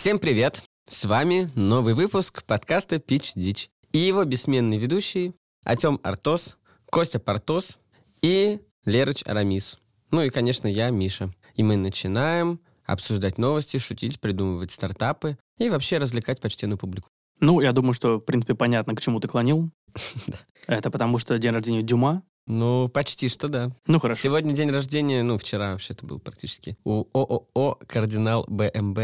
Всем привет! С вами новый выпуск подкаста «Пич Дич» и его бессменный ведущий Артем Артос, Костя Портос и Лерыч Арамис. Ну и, конечно, я, Миша. И мы начинаем обсуждать новости, шутить, придумывать стартапы и вообще развлекать почтенную публику. Ну, я думаю, что, в принципе, понятно, к чему ты клонил. Это потому, что день рождения Дюма. Ну, почти что да. Ну, хорошо. Сегодня день рождения, ну, вчера вообще это был практически, у ООО «Кардинал БМБ».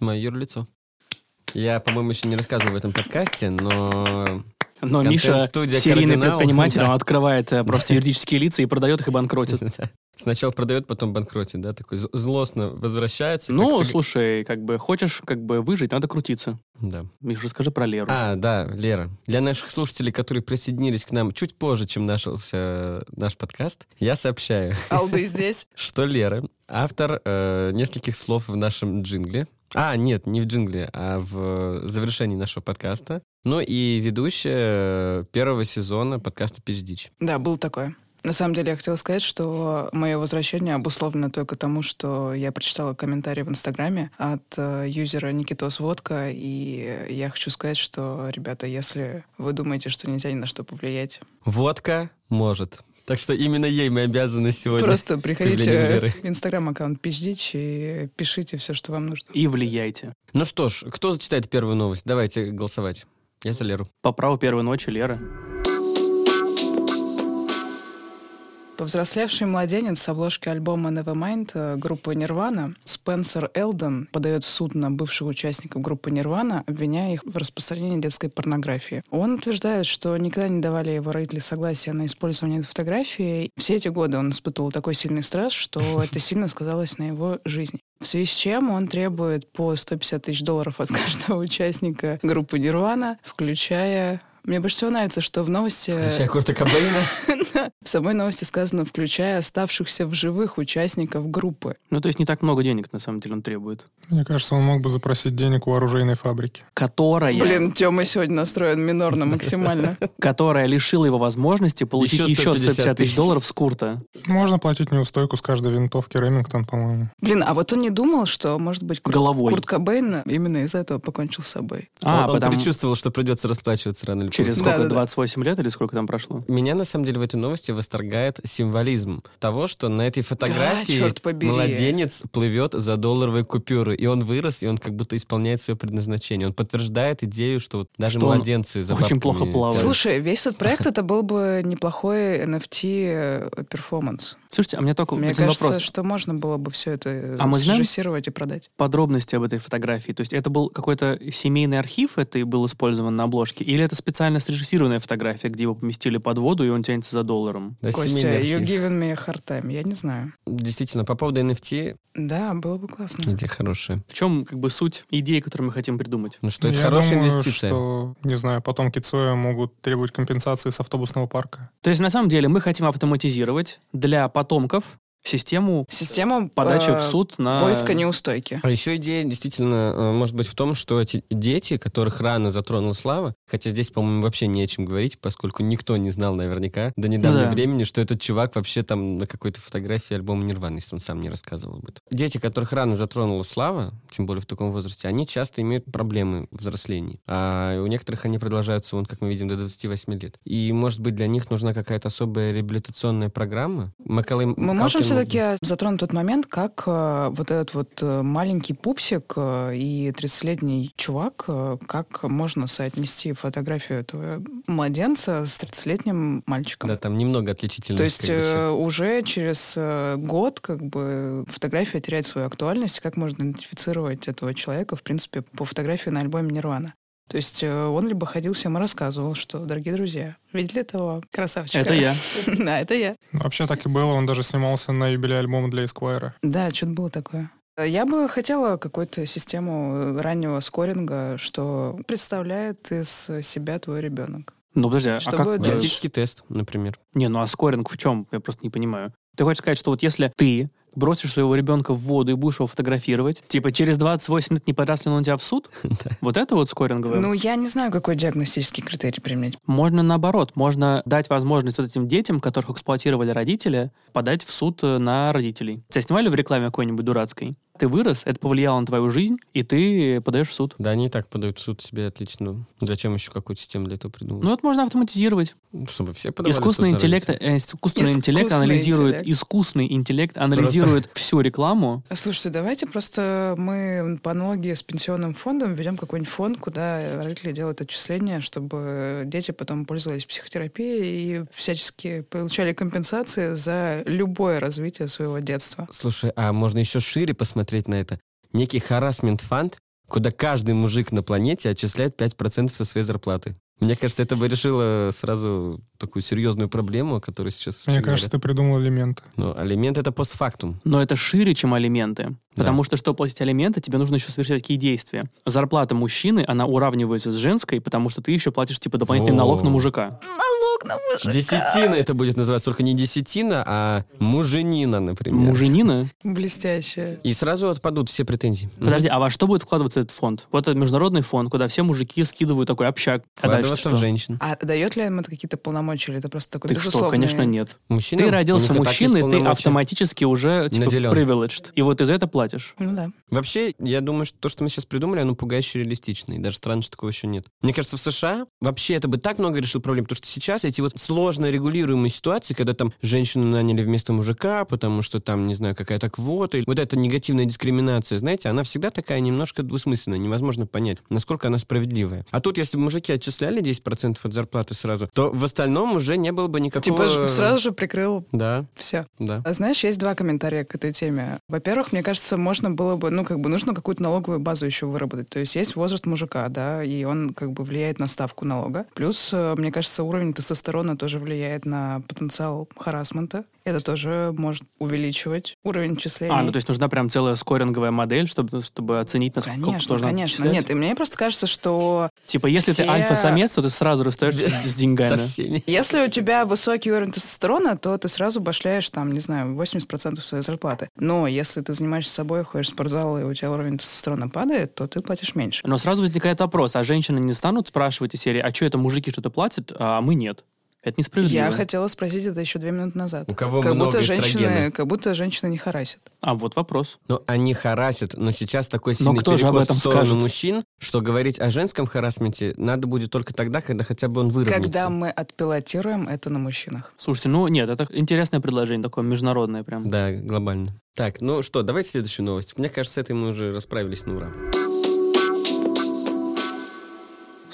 Мое юрлицо. Я, по-моему, еще не рассказывал в этом подкасте, но... Но Миша, серийный «Кардинал», предприниматель, да. он открывает э, просто юридические лица и продает их и банкротит. Сначала продает, потом банкротит, да? Такой злостно возвращается. Ну, как слушай, как бы хочешь как бы выжить, надо крутиться. Да. Миша, расскажи про Леру. А, да, Лера. Для наших слушателей, которые присоединились к нам чуть позже, чем начался наш подкаст, я сообщаю, Алды здесь. что Лера автор э, нескольких слов в нашем джингле. А, нет, не в джингле, а в завершении нашего подкаста. Ну и ведущая первого сезона подкаста «Пич Дич». Да, было такое. На самом деле я хотела сказать, что мое возвращение обусловлено только тому, что я прочитала комментарий в Инстаграме от э, юзера Никитос Водка, и я хочу сказать, что, ребята, если вы думаете, что нельзя ни на что повлиять, Водка может. Так что именно ей мы обязаны сегодня. просто приходите в Инстаграм-аккаунт Пиздич и пишите все, что вам нужно. И влияйте. Ну что ж, кто зачитает первую новость? Давайте голосовать. Я за Леру. По праву первой ночи Лера. Повзрослевший младенец с обложки альбома Nevermind э, группы Нирвана Спенсер Элден подает в суд на бывших участников группы Нирвана, обвиняя их в распространении детской порнографии. Он утверждает, что никогда не давали его родители согласия на использование этой фотографии. Все эти годы он испытывал такой сильный стресс, что это сильно сказалось на его жизни. В связи с чем он требует по 150 тысяч долларов от каждого участника группы Нирвана, включая... Мне больше всего нравится, что в новости... Включая Курта Кобейна. В самой новости сказано, включая оставшихся в живых участников группы. Ну, то есть не так много денег, на самом деле, он требует. Мне кажется, он мог бы запросить денег у оружейной фабрики. Которая, Блин, Тёма сегодня настроен минорно максимально. которая лишила его возможности получить Еще еще 150 150 тысяч долларов с Курта. Можно платить неустойку с каждой винтовки Ремингтон, по-моему. Блин, а вот он не думал, что, может быть, Курт, Головой. Курт Кобейн именно из-за этого покончил с собой. А, он, он потому предчувствовал, что придется расплачиваться рано или через поздно. сколько, Да-да-да. 28 лет или сколько там прошло? Меня, на самом деле, в этой новости восторгает символизм того, что на этой фотографии побери. младенец плывет за долларовой купюрой, и он вырос, и он как будто исполняет свое предназначение. Он подтверждает идею, что вот даже Что младенцы за очень плохо плавает. Слушай, весь этот проект это был бы неплохой NFT перформанс. Слушайте, а у меня только Мне один кажется, вопрос. что можно было бы все это А мы знаем- срежиссировать и продать. Подробности об этой фотографии. То есть это был какой-то семейный архив, это и был использован на обложке, или это специально срежиссированная фотография, где его поместили под воду, и он тянется за долларом? Да, Костя, you giving me a hard time. Я не знаю. Действительно, по поводу NFT, Да, было бы классно. идея хорошая. В чем как бы суть идеи, которую мы хотим придумать? Ну что, это Я хорошая думаю, инвестиция. что, не знаю, потомки Цоя могут требовать компенсации с автобусного парка. То есть на самом деле мы хотим автоматизировать для потомков систему Система подачи э, в суд на... поиска неустойки. А еще идея действительно э, может быть в том, что эти дети, которых рано затронула слава, хотя здесь, по-моему, вообще не о чем говорить, поскольку никто не знал наверняка до недавнего да. времени, что этот чувак вообще там на какой-то фотографии альбома Нирваны, если он сам не рассказывал об этом. Дети, которых рано затронула слава, тем более в таком возрасте, они часто имеют проблемы в взрослении. А у некоторых они продолжаются, вон, как мы видим, до 28 лет. И, может быть, для них нужна какая-то особая реабилитационная программа. Макалей Мы Калкин можем все-таки затронуть тот момент, как э, вот этот вот э, маленький пупсик э, и 30-летний чувак, как можно соотнести фотографию этого младенца с 30-летним мальчиком. Да, там немного отличительных. То есть э, уже через год как бы фотография теряет свою актуальность. Как можно идентифицировать этого человека, в принципе, по фотографии на альбоме Нирвана? То есть э, он либо ходил всем и рассказывал, что, дорогие друзья, видели этого красавчика? Это я. Да, это я. Вообще так и было, он даже снимался на юбилей альбома для Esquire. Да, что-то было такое. Я бы хотела какую-то систему раннего скоринга, что представляет из себя твой ребенок. Ну, подожди, а Что как... э? Генетический тест, например. Не, ну а скоринг в чем? Я просто не понимаю. Ты хочешь сказать, что вот если ты бросишь своего ребенка в воду и будешь его фотографировать, типа через 28 лет не подаст ли он тебя в суд? Вот это вот скоринговое? Ну, я не знаю, какой диагностический критерий применять. Можно наоборот, можно дать возможность вот этим детям, которых эксплуатировали родители, подать в суд э, на родителей. Тебя снимали в рекламе какой-нибудь дурацкой? Ты вырос, это повлияло на твою жизнь, и ты подаешь в суд. Да, они и так подают в суд себе отлично. Зачем еще какую-то систему для этого придумать? Ну, это можно автоматизировать. Чтобы все подавали в суд Искусственный на интеллект, э, искусственный интеллект Искусственный анализирует, интеллект. искусственный интеллект анализирует всю рекламу. Слушайте, давайте просто мы по аналогии с пенсионным фондом ведем какой-нибудь фонд, куда родители делают отчисления, чтобы дети потом пользовались психотерапией и всячески получали компенсации за любое развитие своего детства. Слушай, а можно еще шире посмотреть на это? Некий харасмент фанд, куда каждый мужик на планете отчисляет 5% со своей зарплаты. Мне кажется, это бы решило сразу такую серьезную проблему, о которой сейчас Мне все кажется, говорят. ты придумал элементы. Но алимент — это постфактум. Но это шире, чем алименты. Потому что, чтобы платить алименты, тебе нужно еще совершать какие действия. Зарплата мужчины, она уравнивается с женской, потому что ты еще платишь, типа, дополнительный Во. налог на мужика. Налог на мужика. Десятина это будет называться только не десятина, а муженина, например. Муженина? Блестяще. И сразу отпадут все претензии. Подожди, а во что будет вкладываться этот фонд? Вот этот международный фонд, куда все мужики скидывают такой общак. А дальше что? в женщин. А дает ли им это какие-то полномочия, или это просто такой Ты что, конечно, нет. Мужчинам? Ты родился так мужчиной, ты автоматически уже, типа, privileged. И вот из-за этого платишь. Ну да. Вообще, я думаю, что то, что мы сейчас придумали, оно пугающе реалистично. И даже странно, что такого еще нет. Мне кажется, в США вообще это бы так много решил проблем, потому что сейчас эти вот сложно регулируемые ситуации, когда там женщину наняли вместо мужика, потому что там, не знаю, какая-то квота, или вот эта негативная дискриминация, знаете, она всегда такая немножко двусмысленная, невозможно понять, насколько она справедливая. А тут, если бы мужики отчисляли 10% от зарплаты сразу, то в остальном уже не было бы никакого... Типа сразу же прикрыл Да, все. да. А Знаешь, есть два комментария к этой теме. Во-первых, мне кажется, можно было бы, ну, как бы нужно какую-то налоговую базу еще выработать. То есть есть возраст мужика, да, и он как бы влияет на ставку налога. Плюс, э, мне кажется, уровень тестостерона тоже влияет на потенциал харасмента. Это тоже может увеличивать уровень числений. А, ну то есть нужна прям целая скоринговая модель, чтобы, чтобы оценить, насколько Конечно, должна конечно. отчислять? Нет, и мне просто кажется, что Типа, если ты все- альфа-самец, то ты сразу расстаешься с, деньгами. Если у тебя высокий уровень тестостерона, то ты сразу башляешь там, не знаю, 80% своей зарплаты. Но если ты занимаешься собой, ходишь в спортзал, и у тебя уровень тестостерона падает, то ты платишь меньше. Но сразу возникает вопрос, а женщины не станут спрашивать из серии, а что это мужики что-то платят, а мы нет? Это несправедливо. Я хотела спросить это еще две минуты назад. У кого как много будто женщины, как будто женщины не харасят. А вот вопрос. Ну, они харасят, но сейчас такой Но сильный кто же об перекос этом в сторону скажет? мужчин, что говорить о женском харасменте надо будет только тогда, когда хотя бы он выровняется. Когда мы отпилотируем это на мужчинах. Слушайте, ну нет, это интересное предложение, такое международное прям. Да, глобально. Так, ну что, давайте следующую новость. Мне кажется, с этой мы уже расправились на ура.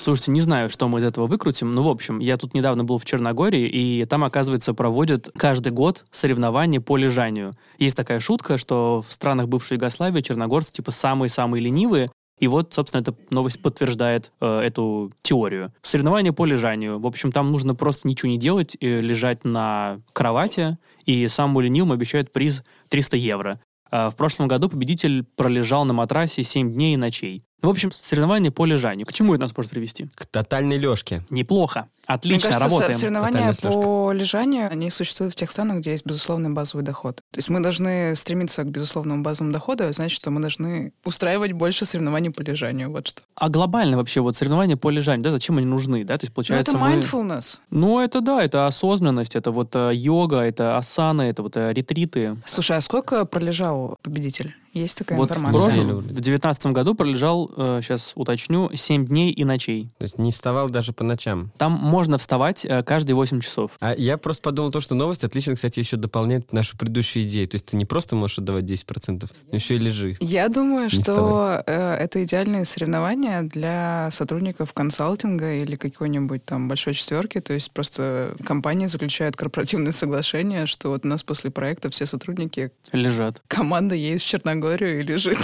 Слушайте, не знаю, что мы из этого выкрутим, но, в общем, я тут недавно был в Черногории, и там, оказывается, проводят каждый год соревнования по лежанию. Есть такая шутка, что в странах бывшей Югославии черногорцы, типа, самые-самые ленивые, и вот, собственно, эта новость подтверждает э, эту теорию. Соревнования по лежанию. В общем, там нужно просто ничего не делать, э, лежать на кровати, и самому ленивому обещают приз 300 евро. А в прошлом году победитель пролежал на матрасе 7 дней и ночей. В общем, соревнования по лежанию. К чему это нас может привести? К тотальной лёжке. Неплохо. Отлично, Мне кажется, работаем. со- соревнования по лежанию, они существуют в тех странах, где есть безусловный базовый доход. То есть мы должны стремиться к безусловному базовому доходу, а значит, что мы должны устраивать больше соревнований по лежанию. Вот что. А глобально вообще вот соревнования по лежанию, да, зачем они нужны, да? То есть Ну, получается это мы... mindfulness. Ну, это да, это осознанность, это вот э, йога, это асана, это вот э, ретриты. Слушай, а сколько пролежал победитель? Есть такая Вот в, информация? прошлом- в 19 году пролежал, сейчас уточню, 7 дней и ночей. То есть не вставал даже по ночам. Там можно вставать э, каждые 8 часов. А я просто подумал то, что новость отлично, кстати, еще дополняет нашу предыдущую идею. То есть ты не просто можешь отдавать 10%, но еще и лежи. Я думаю, Не что э, это идеальные соревнования для сотрудников консалтинга или какой-нибудь там большой четверки. То есть просто компании заключают корпоративное соглашение, что вот у нас после проекта все сотрудники, Лежат. команда едет в Черногорию и лежит.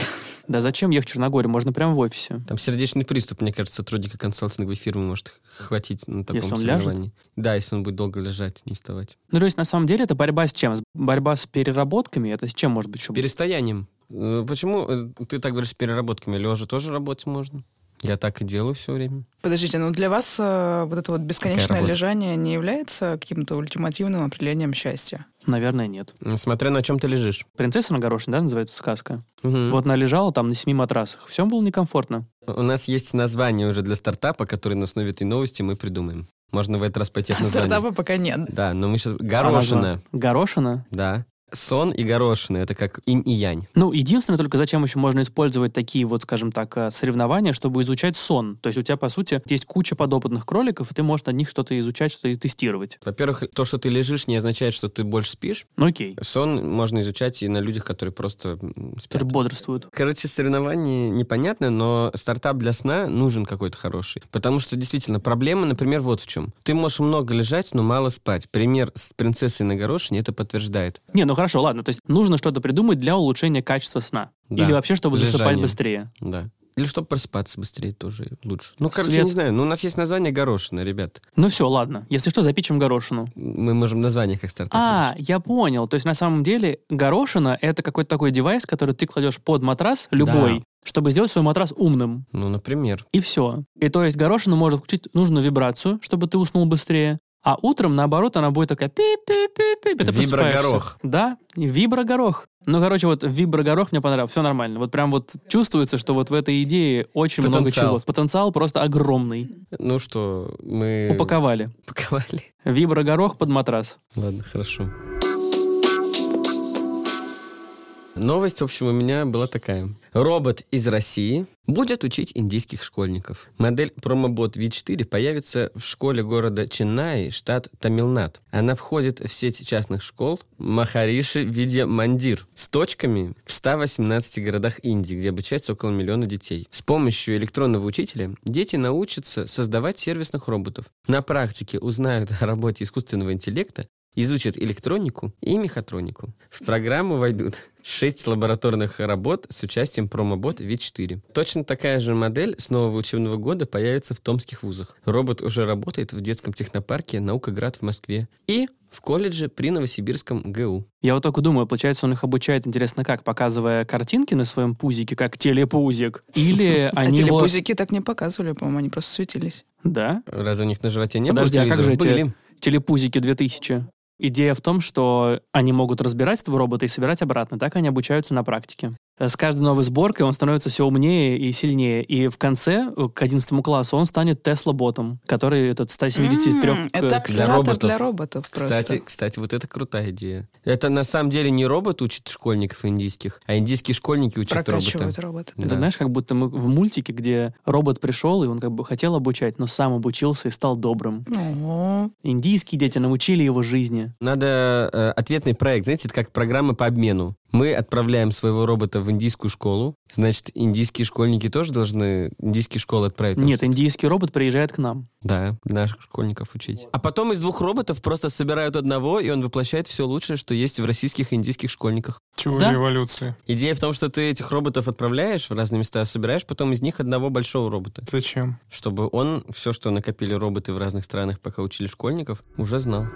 Да зачем ехать в Черногорию? Можно прямо в офисе. Там сердечный приступ, мне кажется, сотрудника консалтинговой фирмы может хватить на таком Если он ляжет? соревновании. Да, если он будет долго лежать, не вставать. Ну, то есть, на самом деле, это борьба с чем? Борьба с переработками? Это с чем может быть? Чтобы... Перестоянием. Э, Почему э, ты так говоришь с переработками? Лежа тоже работать можно. Я так и делаю все время. Подождите, ну для вас э, вот это вот бесконечное лежание не является каким-то ультимативным определением счастья? Наверное, нет. Смотря на чем ты лежишь. «Принцесса на горошине», да, называется сказка? Мгм. Вот она лежала там на семи матрасах. Всем было некомфортно. У нас есть название уже для стартапа, который на основе этой новости мы придумаем. Можно в этот раз пойти А названия. стартапа пока нет. Да, но мы сейчас... А Горошина. название? Горошина? Да. Сон и горошина. Это как инь и янь. Ну, единственное только, зачем еще можно использовать такие вот, скажем так, э, соревнования, чтобы изучать сон. То есть у тебя, по сути, есть куча подопытных кроликов, и ты можешь на них что-то изучать, что-то и тестировать. Во-первых, то, что ты лежишь, не означает, что ты больше спишь. Ну, окей. Сон можно изучать и на людях, которые просто спят. Бодрствуют. Короче, соревнования непонятно, но стартап для сна нужен какой-то хороший. Потому что действительно проблема, например, вот в чем. Ты можешь много лежать, но мало спать. Пример с принцессой на горошине это подтверждает. Не, ну хорошо, ладно. То есть нужно что-то придумать для улучшения качества сна. Да. Или вообще, чтобы засыпать Лежание. быстрее. Да. Или чтобы просыпаться быстрее тоже лучше. Ну, короче, Свет. не знаю. Ну, у нас есть название горошина, ребят. Ну все, ладно. Если что, запичем горошину. Мы можем название как стартап. А, я понял. То есть на самом деле горошина — это какой-то такой девайс, который ты кладешь под матрас, любой, Да. чтобы сделать свой матрас умным. Ну, например. И все. И то есть горошина может включить нужную вибрацию, чтобы ты уснул быстрее. А утром, наоборот, она будет такая пип-пип-пип-пип, и ты Виброгорох. Да, виброгорох. Ну, короче, вот виброгорох мне понравился, все нормально. Вот прям вот чувствуется, что вот в этой идее очень много Потенциал. чего. Потенциал просто огромный. Ну что, мы... Упаковали. Упаковали. Виброгорох под матрас. Ладно, хорошо. Новость, в общем, у меня была такая. Робот из России будет учить индийских школьников. Модель промобот V4 появится в школе города Ченнаи, штат Тамилнад. Она входит в сеть частных школ Махариши Видья Мандир с точками в 118 городах Индии, где обучается около миллиона детей. С помощью электронного учителя дети научатся создавать сервисных роботов. На практике узнают о работе искусственного интеллекта, изучат электронику и мехатронику. В программу войдут 6 лабораторных работ с участием промобот V4. Точно такая же модель с нового учебного года появится в томских вузах. Робот уже работает в детском технопарке «Наукоград» в Москве и в колледже при Новосибирском ГУ. Я вот только думаю, получается, он их обучает, интересно как, показывая картинки на своем пузике, как телепузик? Или А они его... телепузики так не показывали, по-моему, они просто светились. Да? Разве у них на животе не Подожди, было а как же Были. Телепузики 2000. Идея в том, что они могут разбирать этого робота и собирать обратно. Так они обучаются на практике. Э, С каждой новой сборкой он становится все умнее и сильнее. И в конце, э, к 11 классу, он станет Тесла-ботом, который этот 173... М, Это для акселератор роботов. для роботов просто. Кстати, кстати, вот это крутая идея. Это на самом деле не робот учит школьников индийских, а индийские школьники учат робота. робота. Это Да. знаешь, как будто мы в мультике, где робот пришел, и он как бы хотел обучать, но сам обучился и стал добрым. Ого. Индийские дети научили его жизни. Надо э, ответный проект, знаете, это как программа по обмену. Мы отправляем своего робота в индийскую школу, значит, индийские школьники тоже должны индийские школы отправить? Нет, просто? индийский робот приезжает к нам. Да, наших школьников учить. А потом из двух роботов просто собирают одного, и он воплощает все лучшее, что есть в российских и индийских школьниках. Теория Да? эволюции. Идея в том, что ты этих роботов отправляешь в разные места, собираешь потом из них одного большого робота, Зачем? чтобы он все, что накопили роботы в разных странах, пока учили школьников, уже знал.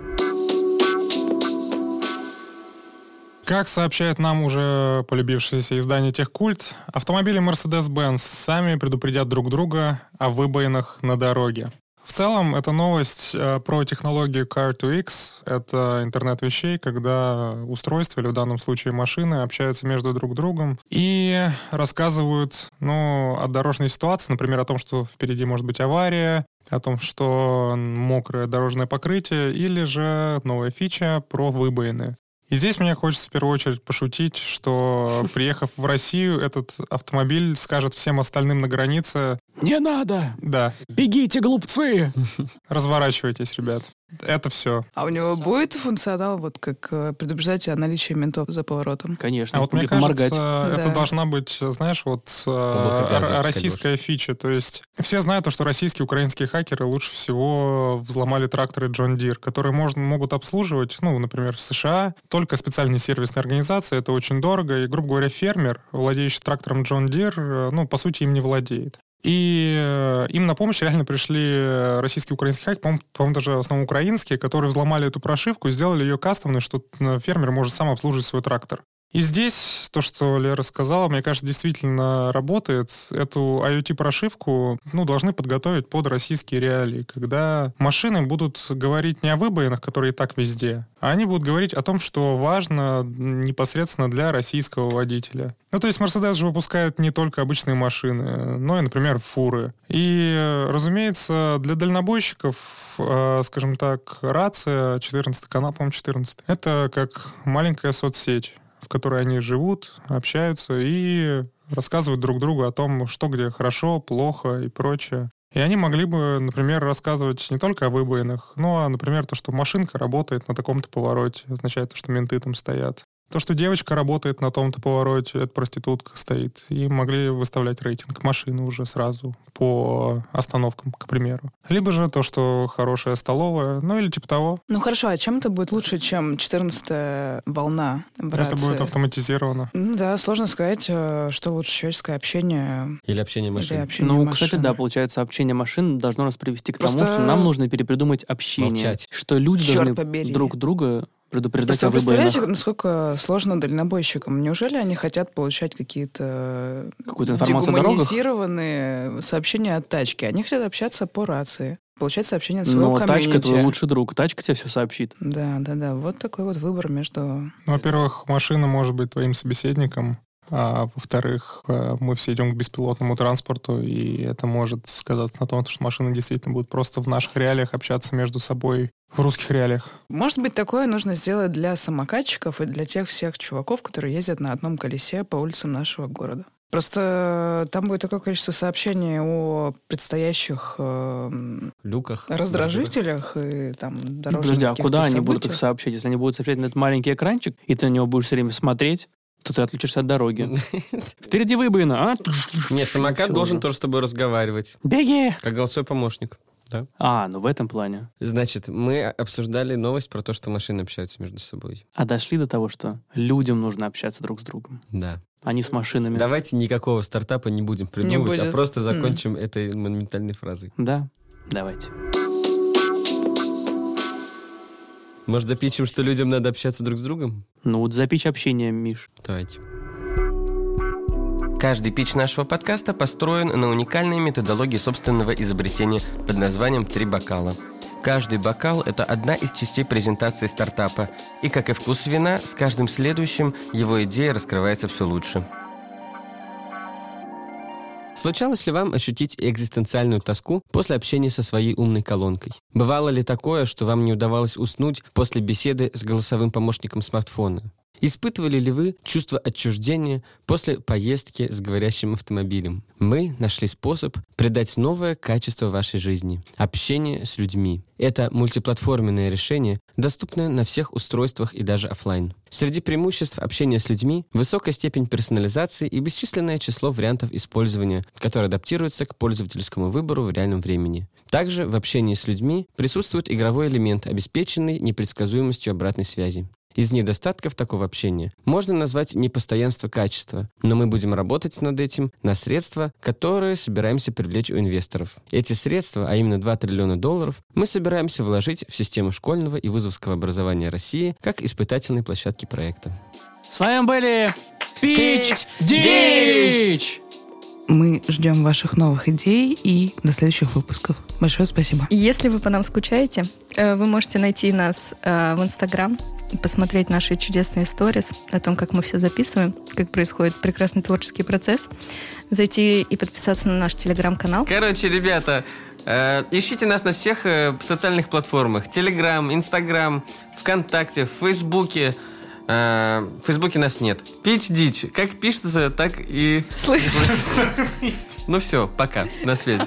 Как сообщает нам уже полюбившееся издание «Техкульт», автомобили Mercedes-Benz сами предупредят друг друга о выбоинах на дороге. В целом, это новость э, про технологию Car2X. Это интернет вещей, когда устройства, или в данном случае машины, общаются между друг другом и рассказывают ну, о дорожной ситуации, например, о том, что впереди может быть авария, о том, что мокрое дорожное покрытие, или же новая фича про выбоины. И здесь мне хочется в первую очередь пошутить, что приехав в Россию, этот автомобиль скажет всем остальным на границе, Не надо! да, Бегите, глупцы! разворачивайтесь, ребят. Это все. А у него будет функционал, вот как э, предупреждать о наличии ментов за поворотом? Конечно, А вот мне кажется, поморгать. это Да. должна быть, знаешь, вот э, р- российская фича. То есть все знают, то, что российские украинские хакеры лучше всего взломали тракторы John Deere, которые можно, могут обслуживать, ну, например, в США, только специальные сервисные организации. Это очень дорого. И, грубо говоря, фермер, владеющий трактором John Deere, э, ну, по сути, им не владеет. И э, им на помощь реально пришли э, российские украинские хакеры, по-моему, по-моему, даже основном украинские, которые взломали эту прошивку и сделали ее кастомной, что э, фермер может сам обслуживать свой трактор. И здесь то, что Лера сказала, мне кажется, действительно работает. Эту IoT-прошивку ну, должны подготовить под российские реалии, когда машины будут говорить не о выбоинах, которые и так везде, а они будут говорить о том, что важно непосредственно для российского водителя. Ну, то есть Mercedes же выпускает не только обычные машины, но и, например, фуры. И, разумеется, для дальнобойщиков, э, скажем так, рация, 14 канал, по-моему, 14, это как маленькая соцсеть в которой они живут, общаются и рассказывают друг другу о том, что где хорошо, плохо и прочее. И они могли бы, например, рассказывать не только о выбоинах, но, например, то, что машинка работает на таком-то повороте, означает, что менты там стоят. То, что девочка работает на том-то повороте, это проститутка стоит. И могли выставлять рейтинг машины уже сразу по остановкам, к примеру. Либо же то, что хорошая столовая, ну или типа того. Ну хорошо, а чем это будет лучше, чем 14-я волна в Это рации? будет автоматизировано. Ну да, сложно сказать, э, что лучше человеческое общение Или общение машин. или общение Ну, машин. кстати, да, получается, общение машин должно нас привести к Просто- тому, что нам нужно перепридумать общение. Молчать. Что люди Черт должны побери. друг друга предупреждать Просто о вы представляете, выбоинах. насколько сложно дальнобойщикам? Неужели они хотят получать какие-то Какую-то информацию дегуманизированные сообщения от тачки? Они хотят общаться по рации, получать сообщения от своего Но тачка комьюнити. твой лучший друг. Тачка тебе все сообщит. Да, да, да. Вот такой вот выбор между... Ну, Во-первых, машина может быть твоим собеседником, а во-вторых, э, мы все идем к беспилотному транспорту, и это может сказаться на том, что машины действительно будут просто в наших реалиях общаться между собой в русских реалиях. Может быть, такое нужно сделать для самокатчиков и для тех всех чуваков, которые ездят на одном колесе по улицам нашего города. Просто там будет такое количество сообщений о предстоящих эм, Люках. раздражителях и там дорожных Подожди, а куда они будут их событиях. сообщать? Если они будут сообщать на этот маленький экранчик, и ты на него будешь все время смотреть, то ты отключишься от дороги. Впереди выбоина, а? Не, самокат должен тоже с тобой разговаривать. Беги! Как голосовой помощник. Да. А, ну в этом плане. Значит, мы обсуждали новость про то, что машины общаются между собой. А дошли до того, что людям нужно общаться друг с другом, Да. а не с машинами. Давайте никакого стартапа не будем придумывать, а будет. просто закончим этой монументальной фразой. Да, давайте. Может, запишем, что людям надо общаться друг с другом? Ну вот запичь общение, Миш. Давайте. Каждый пич нашего подкаста построен на уникальной методологии собственного изобретения под названием «Три бокала». Каждый бокал – это одна из частей презентации стартапа. И, как и вкус вина, с каждым следующим его идея раскрывается все лучше. Случалось ли вам ощутить экзистенциальную тоску после общения со своей умной колонкой? Бывало ли такое, что вам не удавалось уснуть после беседы с голосовым помощником смартфона? Испытывали ли вы чувство отчуждения после поездки с говорящим автомобилем? Мы нашли способ придать новое качество вашей жизни – общение с людьми. Это мультиплатформенное решение, доступное на всех устройствах и даже оффлайн. Среди преимуществ общения с людьми – высокая степень персонализации и бесчисленное число вариантов использования, которые адаптируются к пользовательскому выбору в реальном времени. Также в общении с людьми присутствует игровой элемент, обеспеченный непредсказуемостью обратной связи. Из недостатков такого общения можно назвать непостоянство качества, но мы будем работать над этим на средства, которые собираемся привлечь у инвесторов. Эти средства, а именно 2 триллиона долларов, мы собираемся вложить в систему школьного и вузовского образования России как испытательные площадки проекта. С вами были Пич Дич! Мы ждем ваших новых идей и до следующих выпусков. Большое спасибо. Если вы по нам скучаете, э, вы можете найти нас э, в Инстаграм, посмотреть наши чудесные сторис о том, как мы все записываем, как происходит прекрасный творческий процесс, зайти и подписаться на наш телеграм-канал. Короче, ребята, э, ищите нас на всех э, социальных платформах. Телеграм, Инстаграм, ВКонтакте, в Фейсбуке. Э, в Фейсбуке нас нет. Пич дичь. Как пишется, так и... Слышь, Ну все, пока. На связи.